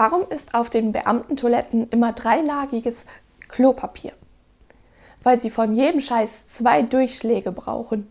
Warum ist auf den Beamtentoiletten immer dreilagiges Klopapier? Weil sie von jedem Scheiß zwei Durchschläge brauchen.